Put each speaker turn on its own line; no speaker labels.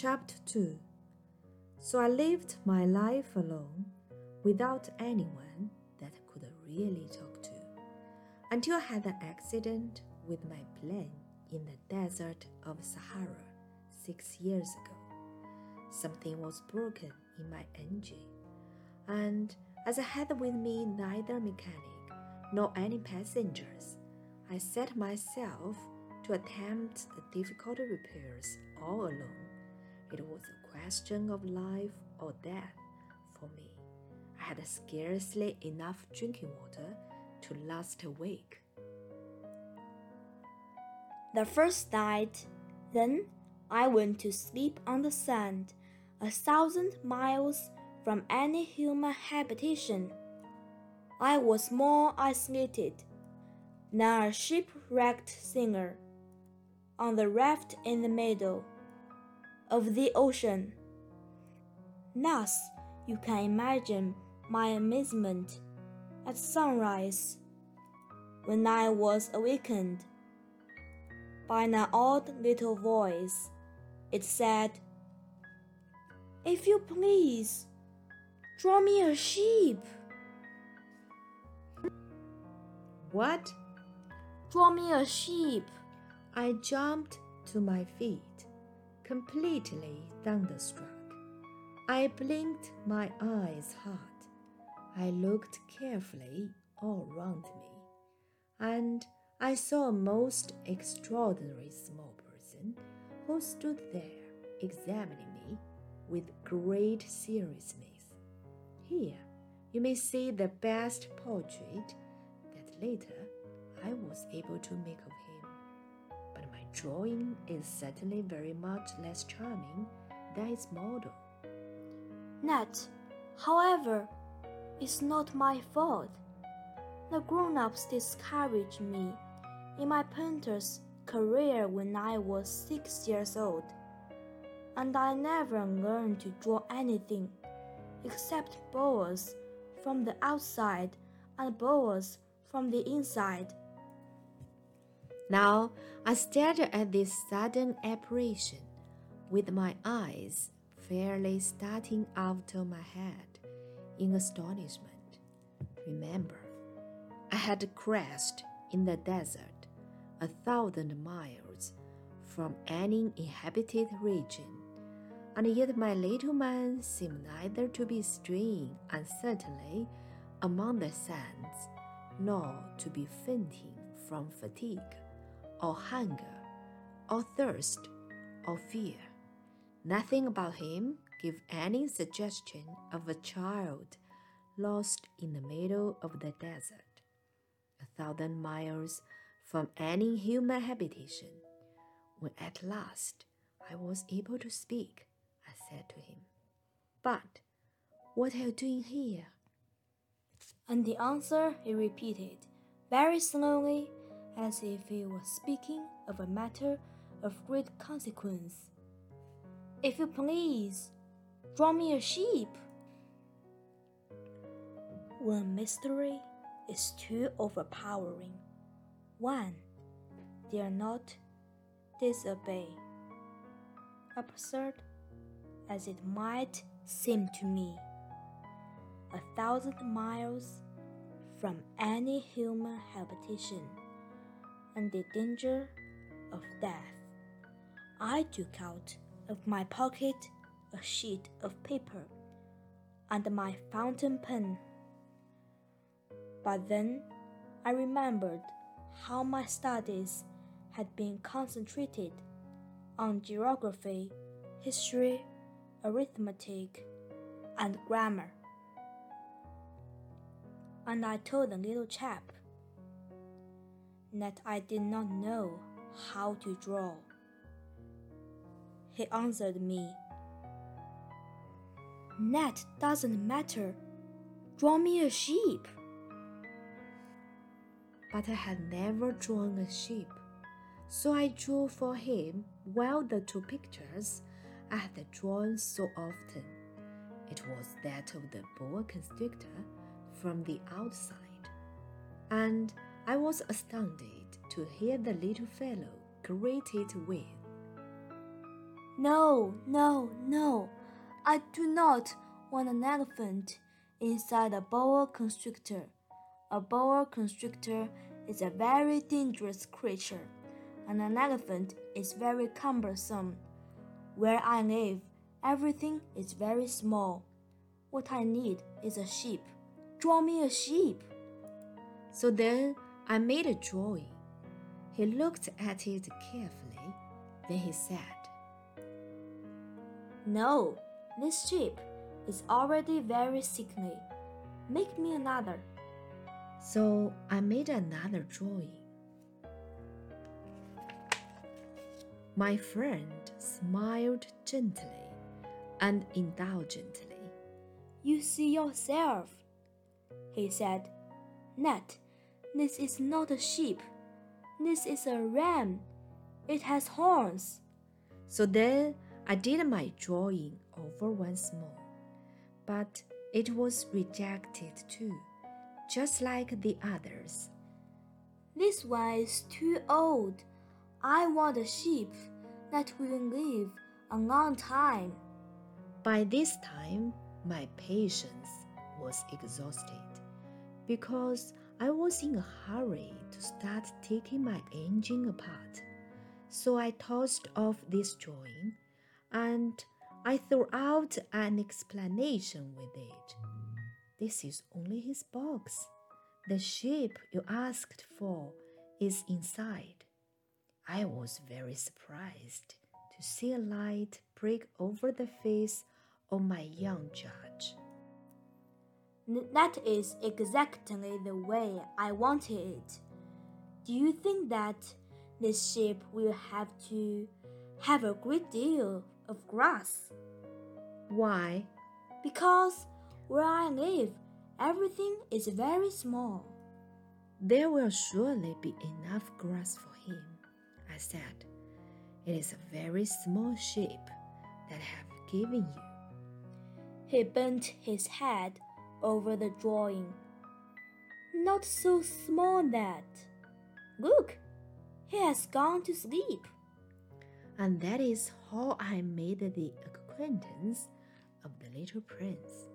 Chapter 2 So I lived my life alone, without anyone that I could really talk to, until I had an accident with my plane in the desert of Sahara six years ago. Something was broken in my engine, and as I had with me neither mechanic nor any passengers, I set myself to attempt the difficult repairs all alone. It was a question of life or death for me. I had scarcely enough drinking water to last a week.
The first night, then I went to sleep on the sand, a thousand miles from any human habitation. I was more isolated than a shipwrecked singer on the raft in the middle of the ocean. Thus, you can imagine my amazement at sunrise when I was awakened by an odd little voice. It said, If you please, draw me a sheep.
What?
Draw me a sheep.
I jumped to my feet, completely thunderstruck. I blinked my eyes hard. I looked carefully all round me, and I saw a most extraordinary small person who stood there examining me with great seriousness. Here you may see the best portrait that later I was able to make of him. Drawing is certainly very much less charming than its model.
That, however, is not my fault. The grown ups discouraged me in my painter's career when I was six years old, and I never learned to draw anything except boas from the outside and boas from the inside.
Now I stared at this sudden apparition with my eyes fairly starting out of my head in astonishment. Remember, I had crashed in the desert a thousand miles from any inhabited region, and yet my little man seemed neither to be straying uncertainly among the sands nor to be fainting from fatigue, or hunger, or thirst, or fear. Nothing about him gave any suggestion of a child lost in the middle of the desert, a thousand miles from any human habitation. When at last I was able to speak, I said to him, But what are you doing here?
And the answer he repeated, very slowly, as if he was speaking of a matter of great consequence. If you please, draw me a sheep. When mystery is too overpowering, one dare not disobey. Absurd as it might seem to me a thousand miles from any human habitation and the danger of death. I took out of my pocket a sheet of paper and my fountain pen. But then I remembered how my studies had been concentrated on geography, history, arithmetic, and grammar and I told the little chap that I did not know how to draw. He answered me, That doesn't matter. Draw me a sheep.
But I had never drawn a sheep, so I drew for him well the two pictures I had drawn so often. It was that of the boa constrictor from the outside, and I was astounded to hear the little fellow greet it with,
No, no, no. I do not want an elephant inside a boa constrictor. A boa constrictor is a very dangerous creature, and an elephant is very cumbersome. Where I live, everything is very small. What I need is a sheep. Draw me a sheep.
So then I made a drawing. He looked at it carefully. Then he said,
No, this sheep is already very sickly. Make me another.
So I made another drawing. My friend smiled gently and indulgently.
You see yourself, he said. Nat, this is not a sheep. This is a ram. It has horns.
So then I did my drawing over once more, but it was rejected too, just like the others.
This one is too old. I want a sheep that will live a long time.
By this time, my patience was exhausted because I was in a hurry to start taking my engine apart. So I tossed off this drawing and I threw out an explanation with it. This is only his box. The sheep you asked for is inside. I was very surprised to see a light break over the face of my young judge.
That is exactly the way I wanted it. Do you think that this sheep will have to have a great deal of grass?
Why?
Because where I live, everything is very small.
There will surely be enough grass for him, I said. It is a very small sheep that I have given you.
He bent his head over the drawing. Not so small that. Look, he has gone to sleep.
And that is how I made the acquaintance of the little prince.